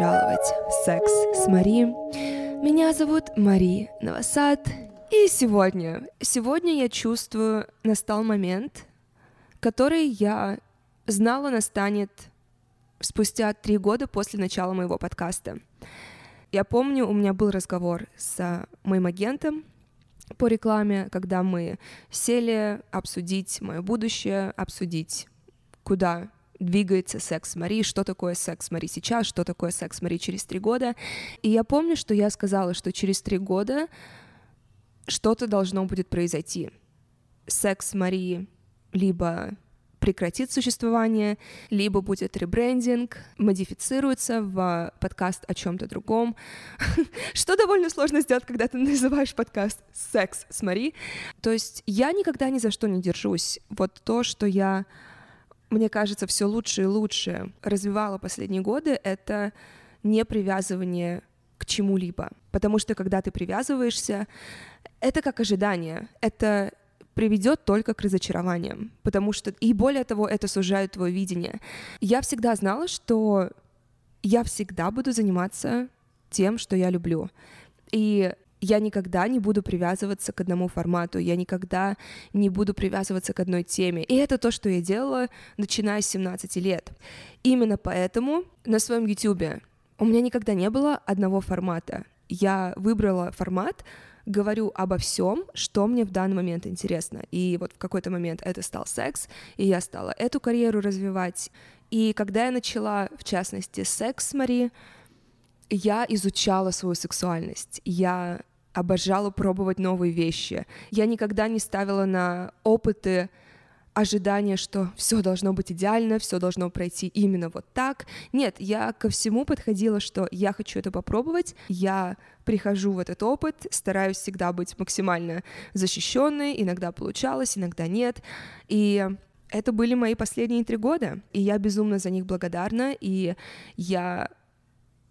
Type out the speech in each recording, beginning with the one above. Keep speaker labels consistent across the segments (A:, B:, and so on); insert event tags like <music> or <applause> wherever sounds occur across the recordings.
A: пожаловать «Секс с Мари». Меня зовут Мари Новосад, и сегодня, сегодня я чувствую, настал момент, который я знала настанет спустя три года после начала моего подкаста. Я помню, у меня был разговор с моим агентом по рекламе, когда мы сели обсудить мое будущее, обсудить, куда двигается секс Мари, что такое секс Мари сейчас, что такое секс Мари через три года. И я помню, что я сказала, что через три года что-то должно будет произойти. Секс Мари либо прекратит существование, либо будет ребрендинг, модифицируется в подкаст о чем-то другом, <laughs> что довольно сложно сделать, когда ты <laughs> называешь подкаст «Секс с Мари». То есть я никогда ни за что не держусь. Вот то, что я мне кажется, все лучше и лучше развивала последние годы, это не привязывание к чему-либо. Потому что когда ты привязываешься, это как ожидание, это приведет только к разочарованиям, потому что и более того, это сужает твое видение. Я всегда знала, что я всегда буду заниматься тем, что я люблю. И я никогда не буду привязываться к одному формату, я никогда не буду привязываться к одной теме. И это то, что я делала, начиная с 17 лет. Именно поэтому на своем YouTube у меня никогда не было одного формата. Я выбрала формат, говорю обо всем, что мне в данный момент интересно. И вот в какой-то момент это стал секс, и я стала эту карьеру развивать. И когда я начала, в частности, секс с Мари, я изучала свою сексуальность. Я обожала пробовать новые вещи. Я никогда не ставила на опыты ожидание, что все должно быть идеально, все должно пройти именно вот так. Нет, я ко всему подходила, что я хочу это попробовать, я прихожу в этот опыт, стараюсь всегда быть максимально защищенной, иногда получалось, иногда нет. И это были мои последние три года, и я безумно за них благодарна, и я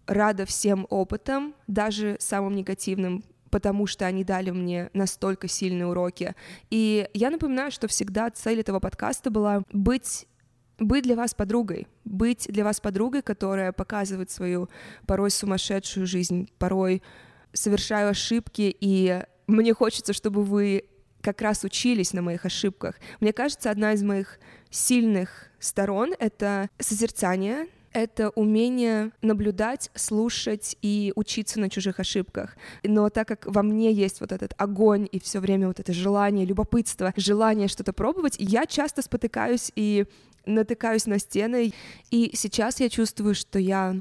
A: рада всем опытам, даже самым негативным, потому что они дали мне настолько сильные уроки. И я напоминаю, что всегда цель этого подкаста была быть быть для вас подругой, быть для вас подругой, которая показывает свою порой сумасшедшую жизнь, порой совершаю ошибки, и мне хочется, чтобы вы как раз учились на моих ошибках. Мне кажется, одна из моих сильных сторон — это созерцание, это умение наблюдать, слушать и учиться на чужих ошибках. Но так как во мне есть вот этот огонь и все время вот это желание, любопытство, желание что-то пробовать, я часто спотыкаюсь и натыкаюсь на стены. И сейчас я чувствую, что я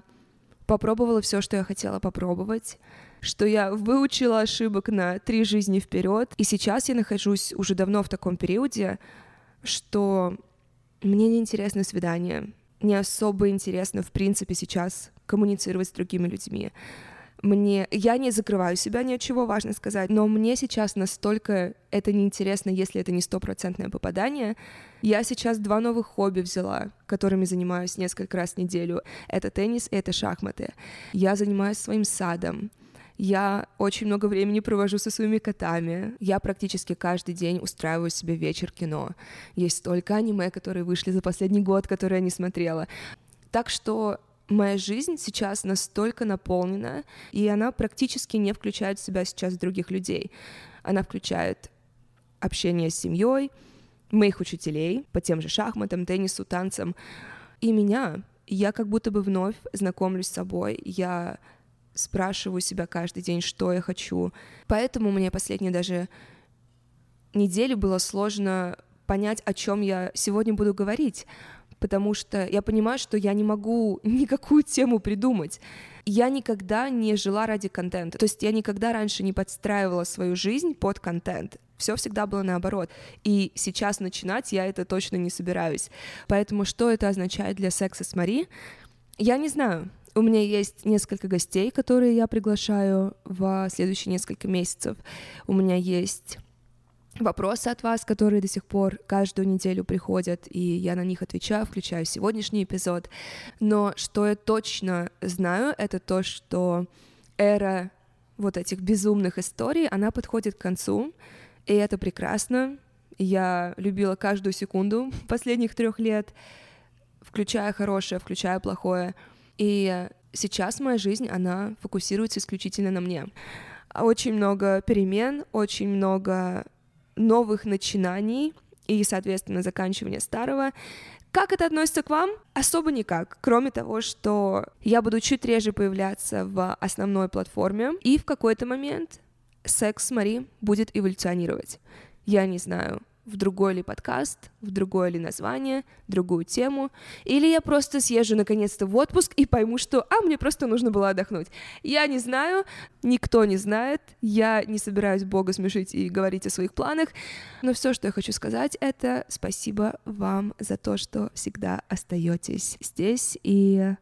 A: попробовала все, что я хотела попробовать что я выучила ошибок на три жизни вперед, и сейчас я нахожусь уже давно в таком периоде, что мне неинтересно свидание, не особо интересно, в принципе, сейчас коммуницировать с другими людьми. Мне, я не закрываю себя ни от чего, важно сказать, но мне сейчас настолько это неинтересно, если это не стопроцентное попадание. Я сейчас два новых хобби взяла, которыми занимаюсь несколько раз в неделю. Это теннис и это шахматы. Я занимаюсь своим садом. Я очень много времени провожу со своими котами. Я практически каждый день устраиваю себе вечер кино. Есть столько аниме, которые вышли за последний год, которые я не смотрела. Так что моя жизнь сейчас настолько наполнена, и она практически не включает в себя сейчас других людей. Она включает общение с семьей, моих учителей по тем же шахматам, теннису, танцам, и меня. Я как будто бы вновь знакомлюсь с собой, я спрашиваю себя каждый день, что я хочу. Поэтому мне последние даже недели было сложно понять, о чем я сегодня буду говорить, потому что я понимаю, что я не могу <laughs> никакую тему придумать. Я никогда не жила ради контента, то есть я никогда раньше не подстраивала свою жизнь под контент. Все всегда было наоборот. И сейчас начинать я это точно не собираюсь. Поэтому что это означает для секса с Мари? Я не знаю. У меня есть несколько гостей, которые я приглашаю в следующие несколько месяцев. У меня есть вопросы от вас, которые до сих пор каждую неделю приходят, и я на них отвечаю, включаю сегодняшний эпизод. Но что я точно знаю, это то, что эра вот этих безумных историй, она подходит к концу, и это прекрасно. Я любила каждую секунду <laughs> последних трех лет, включая хорошее, включая плохое. И сейчас моя жизнь, она фокусируется исключительно на мне. Очень много перемен, очень много новых начинаний и, соответственно, заканчивания старого. Как это относится к вам? Особо никак, кроме того, что я буду чуть реже появляться в основной платформе, и в какой-то момент секс с Мари будет эволюционировать. Я не знаю, в другой ли подкаст, в другое ли название, другую тему, или я просто съезжу наконец-то в отпуск и пойму, что, а, мне просто нужно было отдохнуть. Я не знаю, никто не знает, я не собираюсь Бога смешить и говорить о своих планах, но все, что я хочу сказать, это спасибо вам за то, что всегда остаетесь здесь и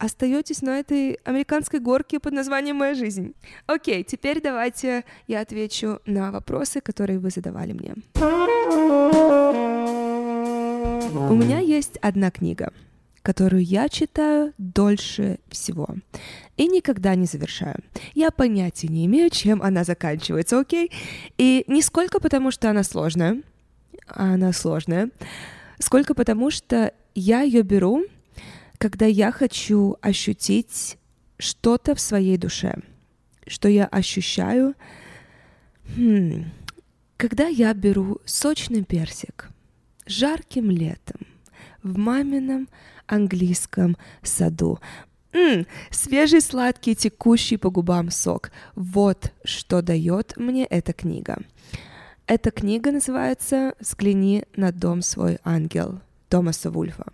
A: остаетесь на этой американской горке под названием «Моя жизнь». Окей, теперь давайте я отвечу на вопросы, которые вы задавали мне. У меня есть одна книга, которую я читаю дольше всего и никогда не завершаю. Я понятия не имею, чем она заканчивается, окей? И не сколько потому, что она сложная, она сложная, сколько потому, что я ее беру когда я хочу ощутить что-то в своей душе, что я ощущаю, хм, когда я беру сочный персик жарким летом в мамином английском саду, М, свежий, сладкий, текущий по губам сок. Вот что дает мне эта книга. Эта книга называется «Взгляни на дом свой, ангел». Томаса Вульфа.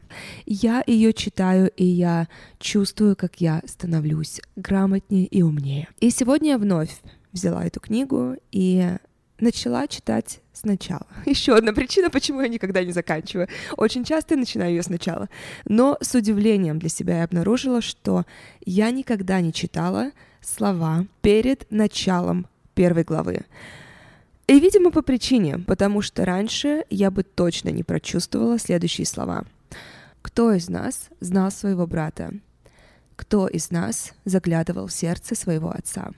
A: Я ее читаю, и я чувствую, как я становлюсь грамотнее и умнее. И сегодня я вновь взяла эту книгу и начала читать сначала. <laughs> Еще одна причина, почему я никогда не заканчиваю. Очень часто я начинаю ее сначала. Но с удивлением для себя я обнаружила, что я никогда не читала слова перед началом первой главы. И, видимо, по причине, потому что раньше я бы точно не прочувствовала следующие слова. Кто из нас знал своего брата? Кто из нас заглядывал в сердце своего отца?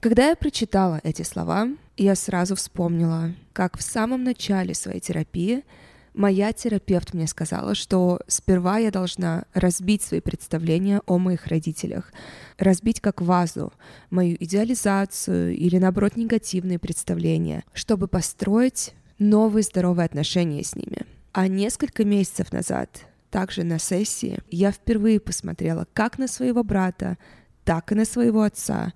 A: Когда я прочитала эти слова, я сразу вспомнила, как в самом начале своей терапии – Моя терапевт мне сказала, что сперва я должна разбить свои представления о моих родителях, разбить как вазу мою идеализацию или, наоборот, негативные представления, чтобы построить новые здоровые отношения с ними. А несколько месяцев назад, также на сессии, я впервые посмотрела как на своего брата, так и на своего отца.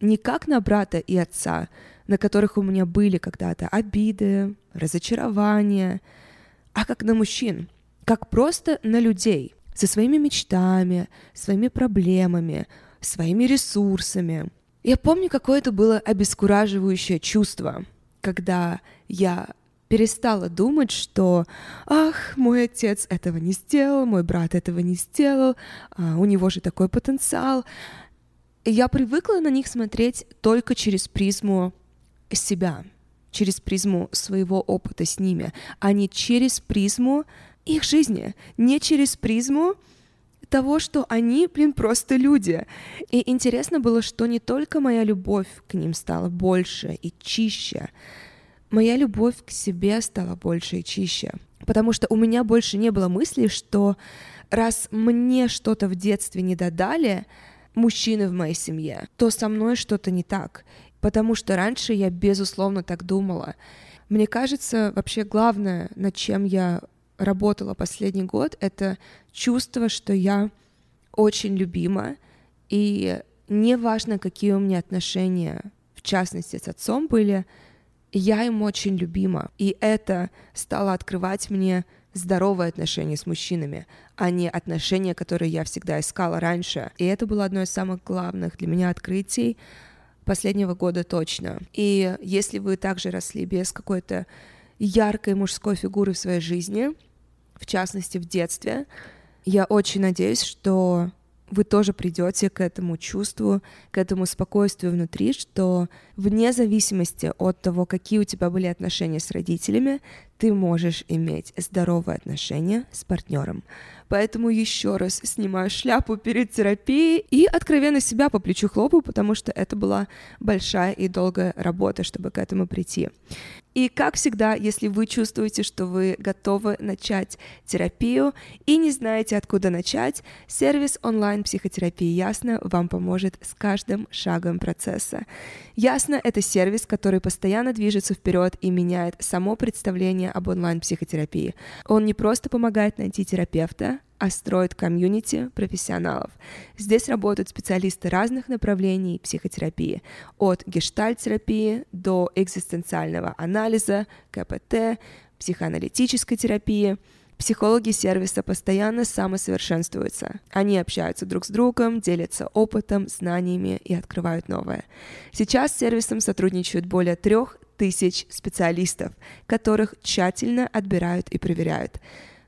A: Не как на брата и отца, на которых у меня были когда-то обиды, разочарования — а как на мужчин, как просто на людей со своими мечтами, своими проблемами, своими ресурсами. Я помню, какое это было обескураживающее чувство, когда я перестала думать, что «Ах, мой отец этого не сделал, мой брат этого не сделал, а, у него же такой потенциал». Я привыкла на них смотреть только через призму себя, через призму своего опыта с ними, а не через призму их жизни, не через призму того, что они, блин, просто люди. И интересно было, что не только моя любовь к ним стала больше и чище, моя любовь к себе стала больше и чище. Потому что у меня больше не было мысли, что раз мне что-то в детстве не додали, мужчины в моей семье, то со мной что-то не так потому что раньше я, безусловно, так думала. Мне кажется, вообще главное, над чем я работала последний год, это чувство, что я очень любима, и неважно, какие у меня отношения, в частности, с отцом были, я им очень любима. И это стало открывать мне здоровые отношения с мужчинами, а не отношения, которые я всегда искала раньше. И это было одно из самых главных для меня открытий, последнего года точно. И если вы также росли без какой-то яркой мужской фигуры в своей жизни, в частности в детстве, я очень надеюсь, что вы тоже придете к этому чувству, к этому спокойствию внутри, что вне зависимости от того, какие у тебя были отношения с родителями, ты можешь иметь здоровые отношения с партнером. Поэтому еще раз снимаю шляпу перед терапией и откровенно себя по плечу хлопаю, потому что это была большая и долгая работа, чтобы к этому прийти. И как всегда, если вы чувствуете, что вы готовы начать терапию и не знаете, откуда начать, сервис онлайн-психотерапии Ясно вам поможет с каждым шагом процесса. Ясно — это сервис, который постоянно движется вперед и меняет само представление об онлайн-психотерапии. Он не просто помогает найти терапевта, а строит комьюнити профессионалов. Здесь работают специалисты разных направлений психотерапии, от гештальт-терапии до экзистенциального анализа, КПТ, психоаналитической терапии. Психологи сервиса постоянно самосовершенствуются. Они общаются друг с другом, делятся опытом, знаниями и открывают новое. Сейчас с сервисом сотрудничают более трех тысяч специалистов, которых тщательно отбирают и проверяют.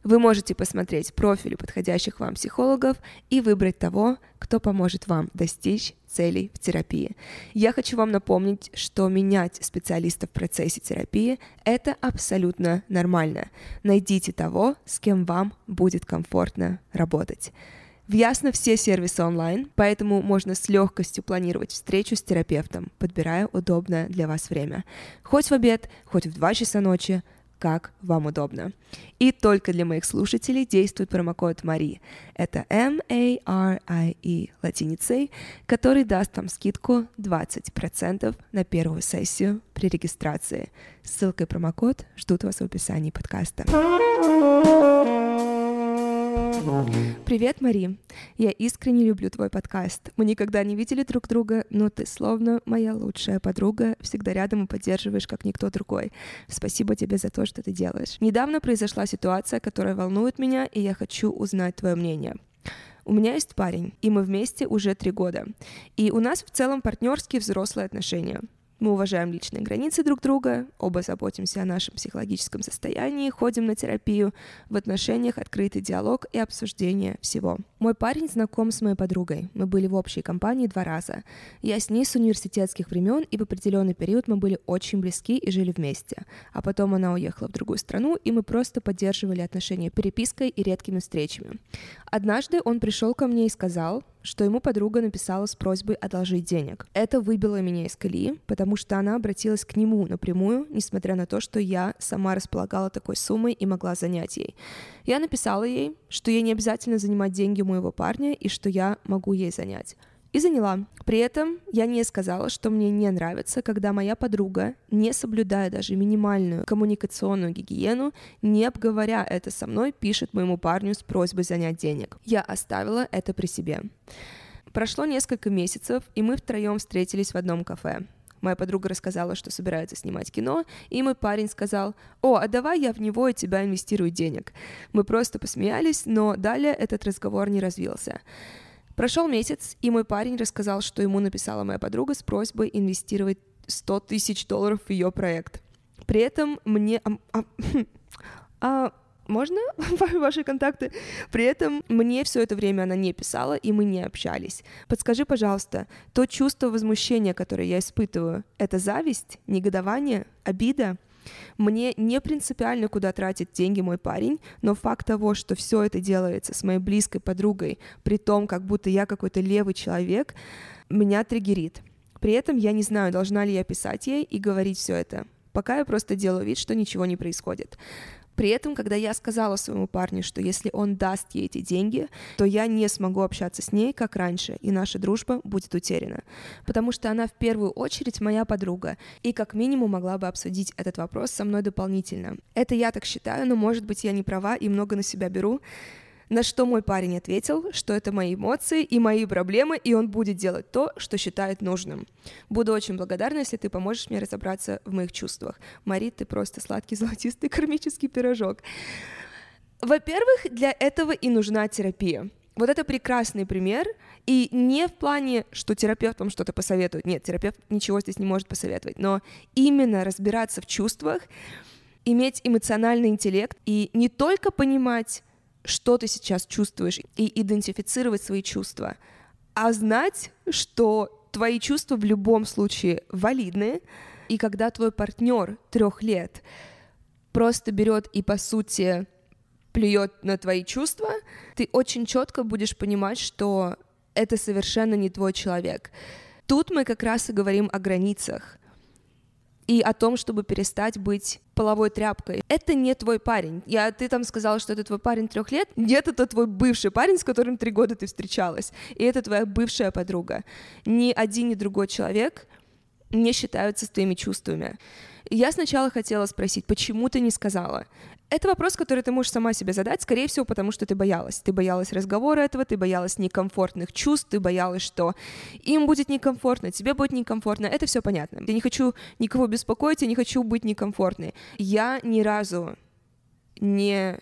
A: Вы можете посмотреть профили подходящих вам психологов и выбрать того, кто поможет вам достичь целей в терапии. Я хочу вам напомнить, что менять специалиста в процессе терапии – это абсолютно нормально. Найдите того, с кем вам будет комфортно работать. В Ясно все сервисы онлайн, поэтому можно с легкостью планировать встречу с терапевтом, подбирая удобное для вас время. Хоть в обед, хоть в 2 часа ночи – как вам удобно. И только для моих слушателей действует промокод Мари. Это M-A-R-I-E латиницей, который даст вам скидку 20% на первую сессию при регистрации. Ссылка и промокод ждут вас в описании подкаста. Привет, Мари. Я искренне люблю твой подкаст. Мы никогда не видели друг друга, но ты словно моя лучшая подруга, всегда рядом и поддерживаешь, как никто другой. Спасибо тебе за то, что ты делаешь. Недавно произошла ситуация, которая волнует меня, и я хочу узнать твое мнение. У меня есть парень, и мы вместе уже три года. И у нас в целом партнерские взрослые отношения. Мы уважаем личные границы друг друга, оба заботимся о нашем психологическом состоянии, ходим на терапию, в отношениях открытый диалог и обсуждение всего. Мой парень знаком с моей подругой. Мы были в общей компании два раза. Я с ней с университетских времен, и в определенный период мы были очень близки и жили вместе. А потом она уехала в другую страну, и мы просто поддерживали отношения перепиской и редкими встречами. Однажды он пришел ко мне и сказал, что ему подруга написала с просьбой одолжить денег. Это выбило меня из колеи, потому что она обратилась к нему напрямую, несмотря на то, что я сама располагала такой суммой и могла занять ей. Я написала ей, что ей не обязательно занимать деньги у моего парня и что я могу ей занять и заняла. При этом я не сказала, что мне не нравится, когда моя подруга, не соблюдая даже минимальную коммуникационную гигиену, не обговоря это со мной, пишет моему парню с просьбой занять денег. Я оставила это при себе. Прошло несколько месяцев, и мы втроем встретились в одном кафе. Моя подруга рассказала, что собирается снимать кино, и мой парень сказал, «О, а давай я в него и тебя инвестирую денег». Мы просто посмеялись, но далее этот разговор не развился. Прошел месяц, и мой парень рассказал, что ему написала моя подруга с просьбой инвестировать 100 тысяч долларов в ее проект. При этом мне... <clears throat> А, а, а можно <laughs> ваши контакты? При этом мне все это время она не писала, и мы не общались. Подскажи, пожалуйста, то чувство возмущения, которое я испытываю, это зависть, негодование, обида? Мне не принципиально, куда тратит деньги мой парень, но факт того, что все это делается с моей близкой подругой, при том, как будто я какой-то левый человек, меня триггерит. При этом я не знаю, должна ли я писать ей и говорить все это. Пока я просто делаю вид, что ничего не происходит. При этом, когда я сказала своему парню, что если он даст ей эти деньги, то я не смогу общаться с ней, как раньше, и наша дружба будет утеряна. Потому что она в первую очередь моя подруга, и как минимум могла бы обсудить этот вопрос со мной дополнительно. Это я так считаю, но может быть я не права и много на себя беру. На что мой парень ответил, что это мои эмоции и мои проблемы, и он будет делать то, что считает нужным. Буду очень благодарна, если ты поможешь мне разобраться в моих чувствах. Мари, ты просто сладкий <laughs> золотистый кармический пирожок. Во-первых, для этого и нужна терапия. Вот это прекрасный пример, и не в плане, что терапевт вам что-то посоветует. Нет, терапевт ничего здесь не может посоветовать, но именно разбираться в чувствах, иметь эмоциональный интеллект и не только понимать, что ты сейчас чувствуешь, и идентифицировать свои чувства, а знать, что твои чувства в любом случае валидны, и когда твой партнер трех лет просто берет и по сути плюет на твои чувства, ты очень четко будешь понимать, что это совершенно не твой человек. Тут мы как раз и говорим о границах и о том, чтобы перестать быть половой тряпкой. Это не твой парень. Я, ты там сказала, что это твой парень трех лет. Нет, это твой бывший парень, с которым три года ты встречалась. И это твоя бывшая подруга. Ни один, ни другой человек не считаются с твоими чувствами. Я сначала хотела спросить, почему ты не сказала? Это вопрос, который ты можешь сама себе задать, скорее всего, потому что ты боялась. Ты боялась разговора этого, ты боялась некомфортных чувств, ты боялась, что им будет некомфортно, тебе будет некомфортно. Это все понятно. Я не хочу никого беспокоить, я не хочу быть некомфортной. Я ни разу не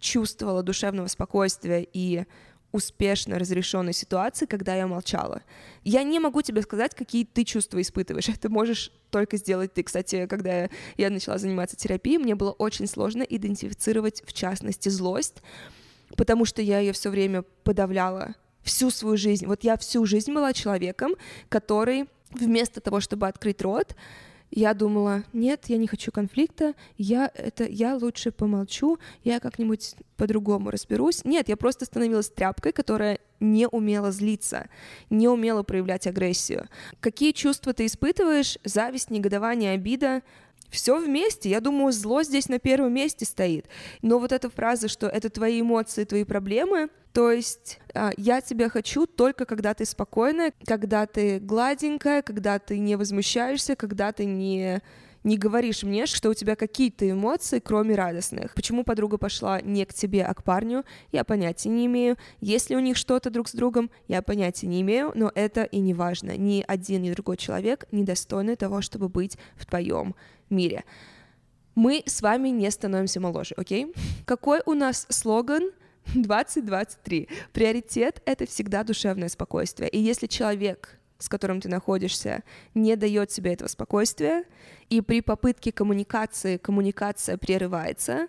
A: чувствовала душевного спокойствия и успешно разрешенной ситуации, когда я молчала. Я не могу тебе сказать, какие ты чувства испытываешь. Это можешь только сделать ты. Кстати, когда я начала заниматься терапией, мне было очень сложно идентифицировать, в частности, злость, потому что я ее все время подавляла всю свою жизнь. Вот я всю жизнь была человеком, который вместо того, чтобы открыть рот, я думала, нет, я не хочу конфликта, я, это, я лучше помолчу, я как-нибудь по-другому разберусь. Нет, я просто становилась тряпкой, которая не умела злиться, не умела проявлять агрессию. Какие чувства ты испытываешь? Зависть, негодование, обида? Все вместе. Я думаю, зло здесь на первом месте стоит. Но вот эта фраза, что это твои эмоции, твои проблемы, то есть а, я тебя хочу только когда ты спокойная, когда ты гладенькая, когда ты не возмущаешься, когда ты не не говоришь мне, что у тебя какие-то эмоции, кроме радостных. Почему подруга пошла не к тебе, а к парню, я понятия не имею. Есть ли у них что-то друг с другом, я понятия не имею, но это и не важно. Ни один, ни другой человек не достойны того, чтобы быть в твоем мире. Мы с вами не становимся моложе, окей? Какой у нас слоган 2023. Приоритет — это всегда душевное спокойствие. И если человек, с которым ты находишься, не дает себе этого спокойствия, и при попытке коммуникации коммуникация прерывается,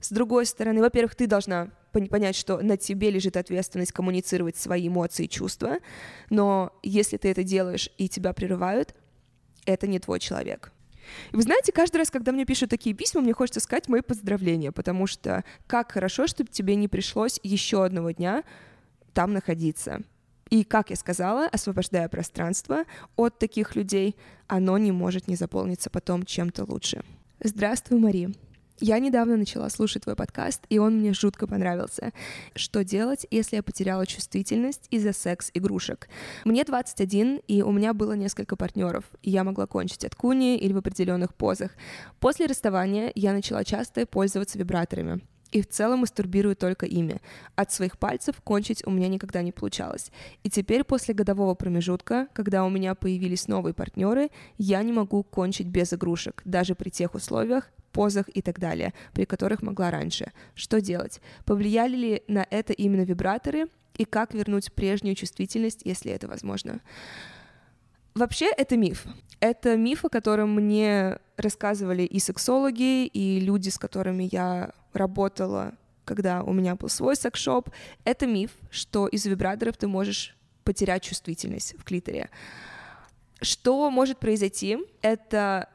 A: с другой стороны, во-первых, ты должна понять, что на тебе лежит ответственность коммуницировать свои эмоции и чувства, но если ты это делаешь и тебя прерывают, это не твой человек. И вы знаете, каждый раз, когда мне пишут такие письма, мне хочется сказать мои поздравления, потому что как хорошо, чтобы тебе не пришлось еще одного дня там находиться. И, как я сказала, освобождая пространство от таких людей, оно не может не заполниться потом чем-то лучше. Здравствуй, Мари. Я недавно начала слушать твой подкаст, и он мне жутко понравился. Что делать, если я потеряла чувствительность из-за секс-игрушек? Мне 21, и у меня было несколько партнеров, и я могла кончить от куни или в определенных позах. После расставания я начала часто пользоваться вибраторами и в целом мастурбирую только ими. От своих пальцев кончить у меня никогда не получалось. И теперь после годового промежутка, когда у меня появились новые партнеры, я не могу кончить без игрушек, даже при тех условиях, позах и так далее, при которых могла раньше. Что делать? Повлияли ли на это именно вибраторы и как вернуть прежнюю чувствительность, если это возможно? Вообще это миф. Это миф, о котором мне рассказывали и сексологи, и люди, с которыми я работала, когда у меня был свой секс-шоп. Это миф, что из вибраторов ты можешь потерять чувствительность в клиторе. Что может произойти? Это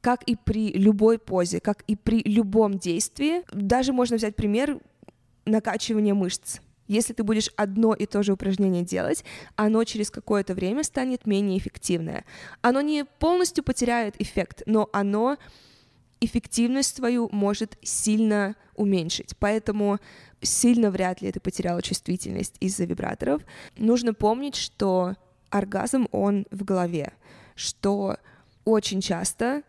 A: как и при любой позе, как и при любом действии. Даже можно взять пример накачивания мышц. Если ты будешь одно и то же упражнение делать, оно через какое-то время станет менее эффективное. Оно не полностью потеряет эффект, но оно эффективность твою может сильно уменьшить. Поэтому сильно вряд ли ты потеряла чувствительность из-за вибраторов. Нужно помнить, что оргазм, он в голове, что очень часто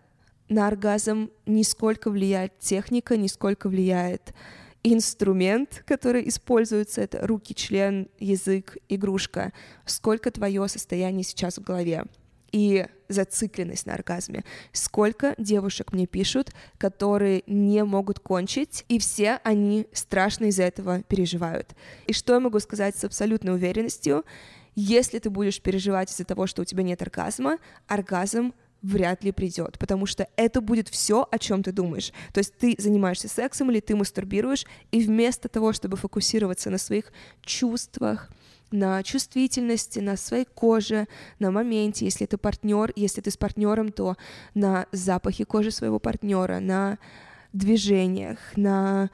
A: на оргазм нисколько влияет техника, нисколько влияет инструмент, который используется, это руки, член, язык, игрушка, сколько твое состояние сейчас в голове и зацикленность на оргазме. Сколько девушек мне пишут, которые не могут кончить, и все они страшно из-за этого переживают. И что я могу сказать с абсолютной уверенностью? Если ты будешь переживать из-за того, что у тебя нет оргазма, оргазм вряд ли придет, потому что это будет все, о чем ты думаешь. То есть ты занимаешься сексом или ты мастурбируешь, и вместо того, чтобы фокусироваться на своих чувствах, на чувствительности, на своей коже, на моменте, если ты партнер, если ты с партнером, то на запахе кожи своего партнера, на движениях, на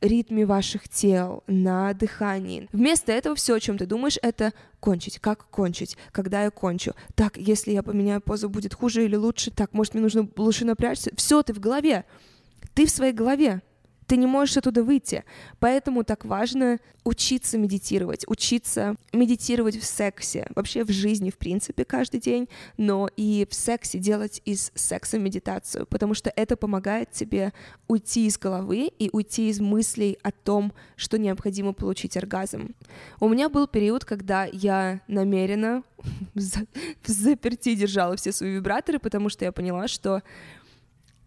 A: ритме ваших тел, на дыхании. Вместо этого все, о чем ты думаешь, это кончить. Как кончить? Когда я кончу? Так, если я поменяю позу, будет хуже или лучше? Так, может, мне нужно лучше напрячься? Все, ты в голове. Ты в своей голове. Ты не можешь оттуда выйти. Поэтому так важно учиться медитировать, учиться медитировать в сексе, вообще в жизни, в принципе, каждый день, но и в сексе делать из секса медитацию, потому что это помогает тебе уйти из головы и уйти из мыслей о том, что необходимо получить оргазм. У меня был период, когда я намеренно <laughs> в заперти держала все свои вибраторы, потому что я поняла, что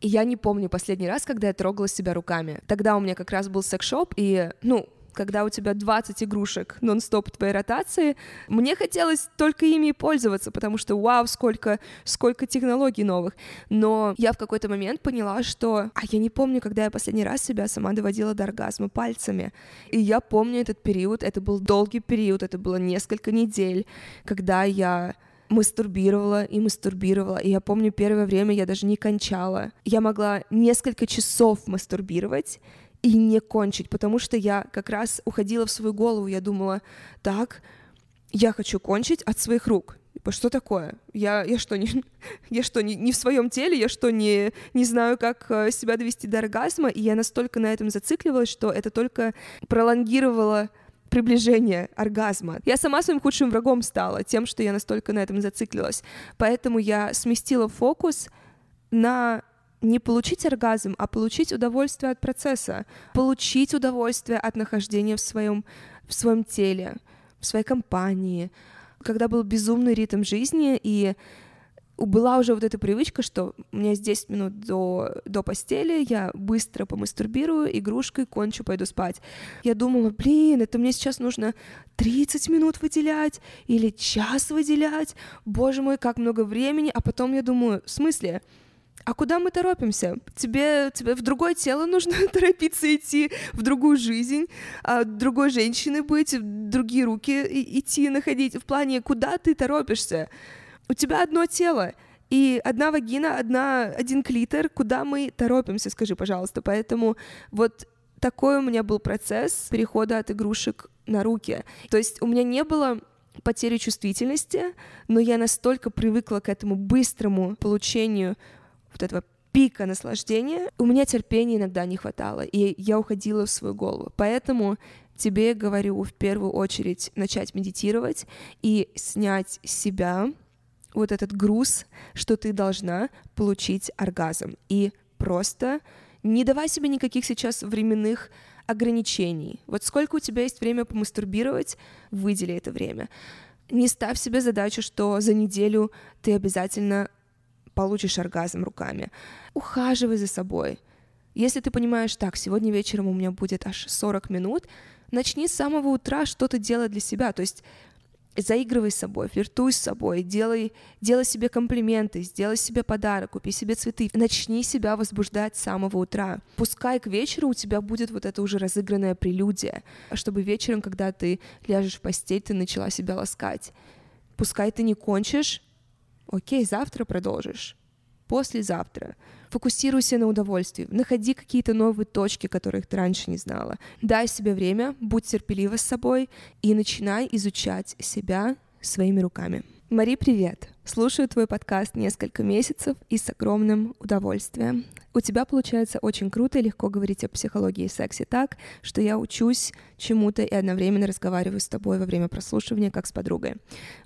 A: и я не помню последний раз, когда я трогала себя руками. Тогда у меня как раз был секс-шоп, и, ну, когда у тебя 20 игрушек нон-стоп твоей ротации, мне хотелось только ими и пользоваться, потому что вау, сколько, сколько технологий новых. Но я в какой-то момент поняла, что... А я не помню, когда я последний раз себя сама доводила до оргазма пальцами. И я помню этот период, это был долгий период, это было несколько недель, когда я мастурбировала и мастурбировала. И я помню, первое время я даже не кончала. Я могла несколько часов мастурбировать и не кончить, потому что я как раз уходила в свою голову. Я думала, так, я хочу кончить от своих рук. Типа, что такое? Я, я что, не, <laughs> я что не, не в своем теле? Я что, не, не знаю, как э, себя довести до оргазма? И я настолько на этом зацикливалась, что это только пролонгировало приближение оргазма. Я сама своим худшим врагом стала тем, что я настолько на этом зациклилась. Поэтому я сместила фокус на не получить оргазм, а получить удовольствие от процесса, получить удовольствие от нахождения в своем, в своем теле, в своей компании, когда был безумный ритм жизни, и была уже вот эта привычка, что у меня есть 10 минут до, до постели, я быстро помастурбирую, игрушкой кончу, пойду спать. Я думала, блин, это мне сейчас нужно 30 минут выделять или час выделять, боже мой, как много времени, а потом я думаю, в смысле? А куда мы торопимся? Тебе, тебе в другое тело нужно <laughs> торопиться идти, в другую жизнь, а другой женщины быть, в другие руки идти находить. В плане, куда ты торопишься? У тебя одно тело, и одна вагина, одна, один клитор, куда мы торопимся, скажи, пожалуйста. Поэтому вот такой у меня был процесс перехода от игрушек на руки. То есть у меня не было потери чувствительности, но я настолько привыкла к этому быстрому получению вот этого пика наслаждения, у меня терпения иногда не хватало, и я уходила в свою голову. Поэтому тебе говорю в первую очередь начать медитировать и снять с себя вот этот груз, что ты должна получить оргазм. И просто не давай себе никаких сейчас временных ограничений. Вот сколько у тебя есть время помастурбировать, выдели это время. Не ставь себе задачу, что за неделю ты обязательно получишь оргазм руками. Ухаживай за собой. Если ты понимаешь, так, сегодня вечером у меня будет аж 40 минут, начни с самого утра что-то делать для себя. То есть заигрывай с собой, флиртуй с собой, делай, делай себе комплименты, сделай себе подарок, купи себе цветы, начни себя возбуждать с самого утра. Пускай к вечеру у тебя будет вот это уже разыгранная прелюдия, чтобы вечером, когда ты ляжешь в постель, ты начала себя ласкать. Пускай ты не кончишь, окей, завтра продолжишь, послезавтра. Фокусируйся на удовольствии, находи какие-то новые точки, которых ты раньше не знала. Дай себе время, будь терпелива с собой и начинай изучать себя своими руками. Мари, привет! Слушаю твой подкаст несколько месяцев и с огромным удовольствием. У тебя получается очень круто и легко говорить о психологии и сексе так, что я учусь чему-то и одновременно разговариваю с тобой во время прослушивания, как с подругой.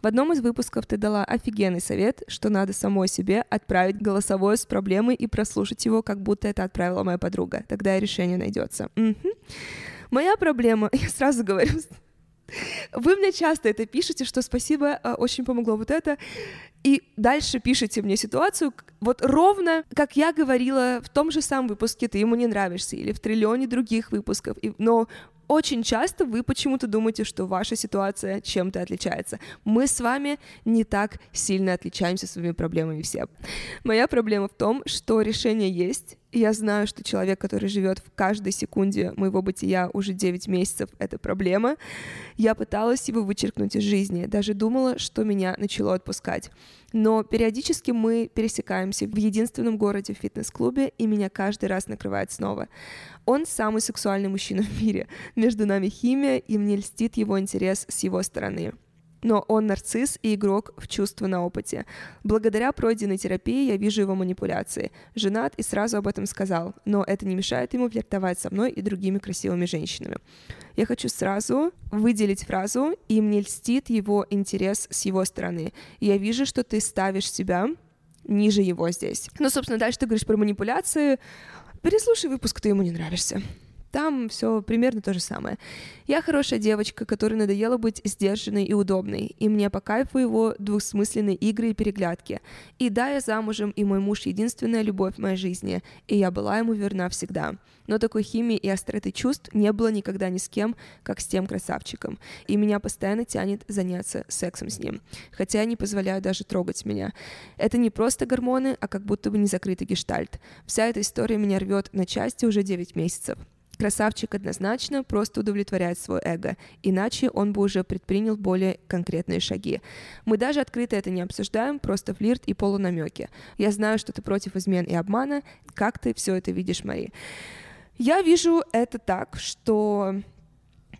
A: В одном из выпусков ты дала офигенный совет, что надо самой себе отправить голосовое с проблемой и прослушать его, как будто это отправила моя подруга. Тогда и решение найдется. Угу. Моя проблема, <laughs> я сразу говорю, вы мне часто это пишете, что спасибо, а, очень помогло вот это. И дальше пишите мне ситуацию, вот ровно, как я говорила в том же самом выпуске «Ты ему не нравишься» или в триллионе других выпусков, но очень часто вы почему-то думаете, что ваша ситуация чем-то отличается. Мы с вами не так сильно отличаемся своими проблемами все. Моя проблема в том, что решение есть, Я знаю, что человек, который живет в каждой секунде моего бытия уже 9 месяцев, это проблема. Я пыталась его вычеркнуть из жизни, даже думала, что меня начало отпускать. Но периодически мы пересекаемся в единственном городе в фитнес-клубе, и меня каждый раз накрывает снова. Он самый сексуальный мужчина в мире. Между нами химия, и мне льстит его интерес с его стороны но он нарцисс и игрок в чувства на опыте. Благодаря пройденной терапии я вижу его манипуляции. Женат и сразу об этом сказал, но это не мешает ему флиртовать со мной и другими красивыми женщинами. Я хочу сразу выделить фразу «и мне льстит его интерес с его стороны». Я вижу, что ты ставишь себя ниже его здесь. Ну, собственно, дальше ты говоришь про манипуляции. Переслушай выпуск, ты ему не нравишься. Там все примерно то же самое. Я хорошая девочка, которой надоело быть сдержанной и удобной, и мне по кайфу его двусмысленные игры и переглядки. И да, я замужем, и мой муж — единственная любовь в моей жизни, и я была ему верна всегда. Но такой химии и остроты чувств не было никогда ни с кем, как с тем красавчиком, и меня постоянно тянет заняться сексом с ним, хотя я не позволяю даже трогать меня. Это не просто гормоны, а как будто бы не закрытый гештальт. Вся эта история меня рвет на части уже 9 месяцев. Красавчик однозначно просто удовлетворяет свой эго, иначе он бы уже предпринял более конкретные шаги. Мы даже открыто это не обсуждаем, просто флирт и полунамеки. Я знаю, что ты против измен и обмана. Как ты все это видишь, Мари? Я вижу это так, что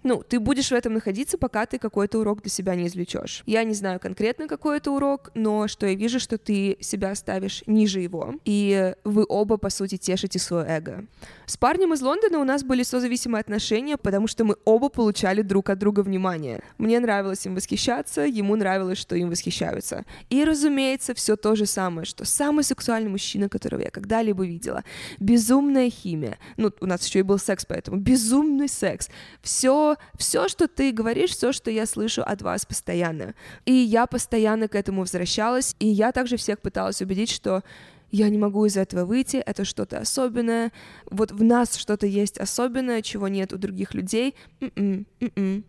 A: ну, ты будешь в этом находиться, пока ты какой-то урок для себя не извлечешь. Я не знаю конкретно какой это урок, но что я вижу, что ты себя ставишь ниже его, и вы оба, по сути, тешите свое эго. С парнем из Лондона у нас были созависимые отношения, потому что мы оба получали друг от друга внимание. Мне нравилось им восхищаться, ему нравилось, что им восхищаются. И, разумеется, все то же самое, что самый сексуальный мужчина, которого я когда-либо видела. Безумная химия. Ну, у нас еще и был секс, поэтому безумный секс. Все все, что ты говоришь, все, что я слышу от вас постоянно. И я постоянно к этому возвращалась, и я также всех пыталась убедить, что я не могу из этого выйти, это что-то особенное, вот в нас что-то есть особенное, чего нет у других людей. м м м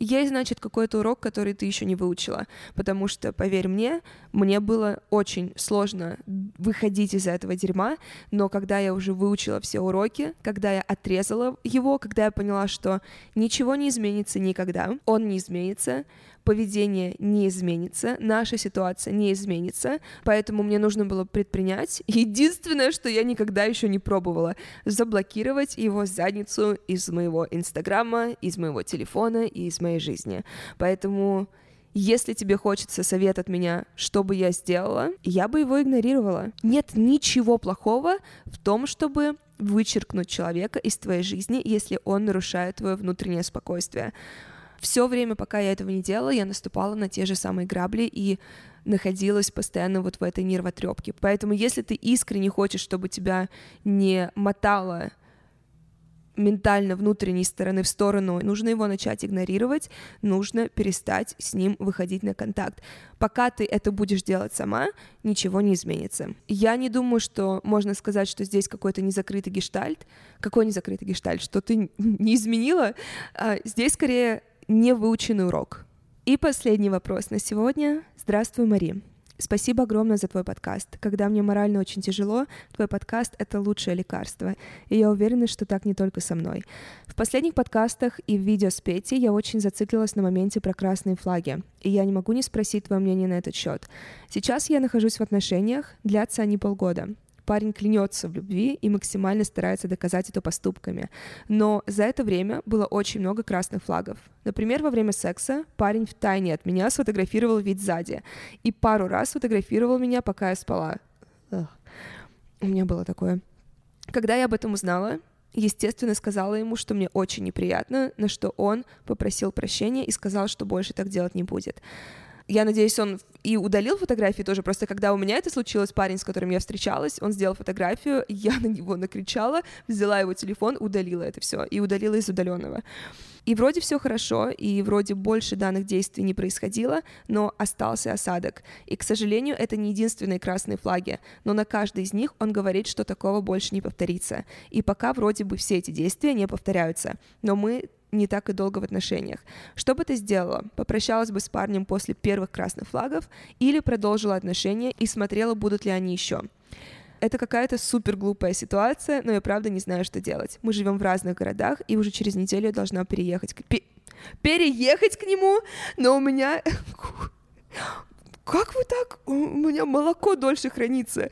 A: есть, значит, какой-то урок, который ты еще не выучила, потому что, поверь мне, мне было очень сложно выходить из этого дерьма, но когда я уже выучила все уроки, когда я отрезала его, когда я поняла, что ничего не изменится никогда, он не изменится, поведение не изменится, наша ситуация не изменится, поэтому мне нужно было предпринять. Единственное, что я никогда еще не пробовала, заблокировать его задницу из моего инстаграма, из моего телефона и из моей жизни. Поэтому если тебе хочется совет от меня, что бы я сделала, я бы его игнорировала. Нет ничего плохого в том, чтобы вычеркнуть человека из твоей жизни, если он нарушает твое внутреннее спокойствие все время, пока я этого не делала, я наступала на те же самые грабли и находилась постоянно вот в этой нервотрепке. Поэтому если ты искренне хочешь, чтобы тебя не мотало ментально внутренней стороны в сторону, нужно его начать игнорировать, нужно перестать с ним выходить на контакт. Пока ты это будешь делать сама, ничего не изменится. Я не думаю, что можно сказать, что здесь какой-то незакрытый гештальт. Какой незакрытый гештальт? Что ты <laughs> не изменила? А здесь скорее невыученный урок. И последний вопрос на сегодня. Здравствуй, Мари. Спасибо огромное за твой подкаст. Когда мне морально очень тяжело, твой подкаст — это лучшее лекарство. И я уверена, что так не только со мной. В последних подкастах и в видео с Петей я очень зациклилась на моменте про красные флаги. И я не могу не спросить твое мнение на этот счет. Сейчас я нахожусь в отношениях, длятся они полгода парень клянется в любви и максимально старается доказать это поступками. Но за это время было очень много красных флагов. Например, во время секса парень в тайне от меня сфотографировал вид сзади и пару раз фотографировал меня, пока я спала. Ugh. У меня было такое. Когда я об этом узнала, естественно, сказала ему, что мне очень неприятно, на что он попросил прощения и сказал, что больше так делать не будет я надеюсь, он и удалил фотографии тоже. Просто когда у меня это случилось, парень, с которым я встречалась, он сделал фотографию, <laughs> я на него накричала, взяла его телефон, удалила это все и удалила из удаленного. И вроде все хорошо, и вроде больше данных действий не происходило, но остался осадок. И, к сожалению, это не единственные красные флаги, но на каждой из них он говорит, что такого больше не повторится. И пока вроде бы все эти действия не повторяются. Но мы не так и долго в отношениях. Что бы ты сделала? Попрощалась бы с парнем после первых красных флагов или продолжила отношения и смотрела, будут ли они еще? Это какая-то супер глупая ситуация, но я правда не знаю, что делать. Мы живем в разных городах, и уже через неделю я должна переехать. Пе- переехать к нему, но у меня... <laughs> Как вы так? У меня молоко дольше хранится.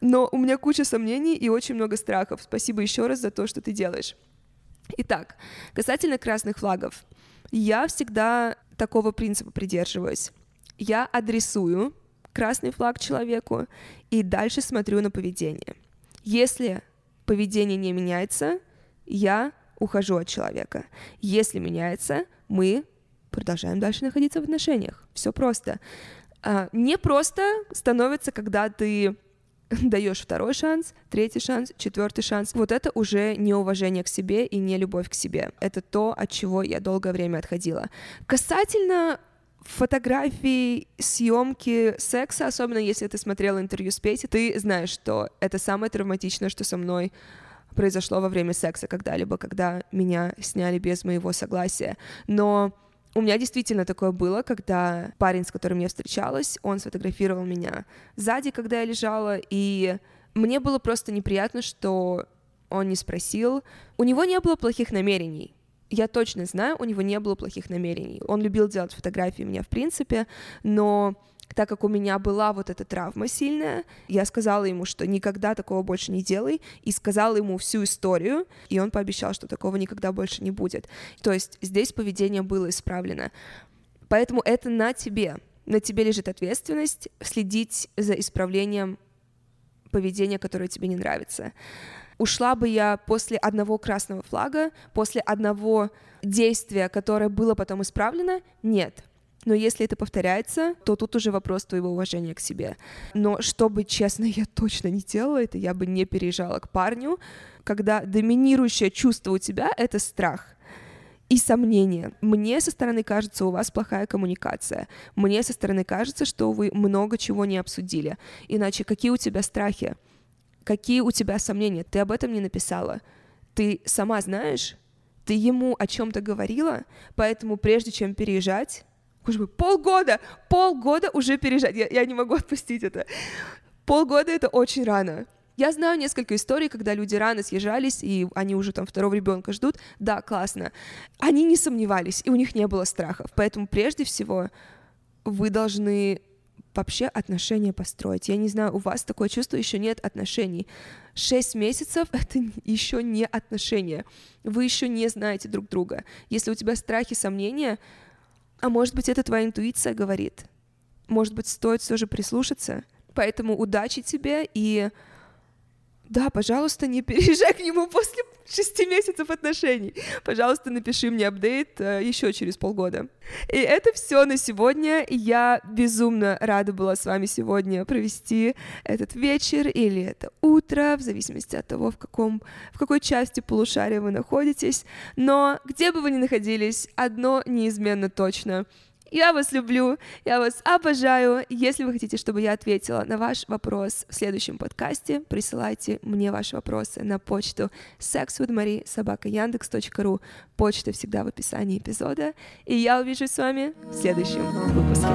A: Но у меня куча сомнений и очень много страхов. Спасибо еще раз за то, что ты делаешь. Итак, касательно красных флагов. Я всегда такого принципа придерживаюсь. Я адресую красный флаг человеку и дальше смотрю на поведение. Если поведение не меняется, я ухожу от человека. Если меняется, мы продолжаем дальше находиться в отношениях. Все просто. А, не просто становится, когда ты <laughs> даешь второй шанс, третий шанс, четвертый шанс. Вот это уже неуважение к себе и не любовь к себе. Это то, от чего я долгое время отходила. Касательно фотографий, съемки секса, особенно если ты смотрела интервью с Петей, ты знаешь, что это самое травматичное, что со мной произошло во время секса когда-либо, когда меня сняли без моего согласия. Но у меня действительно такое было, когда парень, с которым я встречалась, он сфотографировал меня сзади, когда я лежала, и мне было просто неприятно, что он не спросил. У него не было плохих намерений я точно знаю, у него не было плохих намерений. Он любил делать фотографии меня в принципе, но так как у меня была вот эта травма сильная, я сказала ему, что никогда такого больше не делай, и сказала ему всю историю, и он пообещал, что такого никогда больше не будет. То есть здесь поведение было исправлено. Поэтому это на тебе. На тебе лежит ответственность следить за исправлением поведения, которое тебе не нравится. Ушла бы я после одного красного флага, после одного действия, которое было потом исправлено? Нет. Но если это повторяется, то тут уже вопрос твоего уважения к себе. Но чтобы, честно, я точно не делала это, я бы не переезжала к парню, когда доминирующее чувство у тебя — это страх и сомнения. Мне со стороны кажется, у вас плохая коммуникация. Мне со стороны кажется, что вы много чего не обсудили. Иначе какие у тебя страхи? Какие у тебя сомнения? Ты об этом не написала. Ты сама знаешь, ты ему о чем-то говорила, поэтому прежде чем переезжать, Боже полгода, полгода уже переезжать, я, я не могу отпустить это. Полгода это очень рано. Я знаю несколько историй, когда люди рано съезжались, и они уже там второго ребенка ждут. Да, классно. Они не сомневались, и у них не было страхов. Поэтому прежде всего вы должны вообще отношения построить. Я не знаю, у вас такое чувство, еще нет отношений. Шесть месяцев — это еще не отношения. Вы еще не знаете друг друга. Если у тебя страхи, сомнения, а может быть, это твоя интуиция говорит. Может быть, стоит все же прислушаться. Поэтому удачи тебе и да, пожалуйста, не переезжай к нему после шести месяцев отношений. Пожалуйста, напиши мне апдейт э, еще через полгода. И это все на сегодня. Я безумно рада была с вами сегодня провести этот вечер или это утро, в зависимости от того, в, каком, в какой части полушария вы находитесь. Но где бы вы ни находились, одно неизменно точно — я вас люблю, я вас обожаю. Если вы хотите, чтобы я ответила на ваш вопрос в следующем подкасте, присылайте мне ваши вопросы на почту sexwithmarie.yandex.ru. Почта всегда в описании эпизода. И я увижусь с вами в следующем выпуске.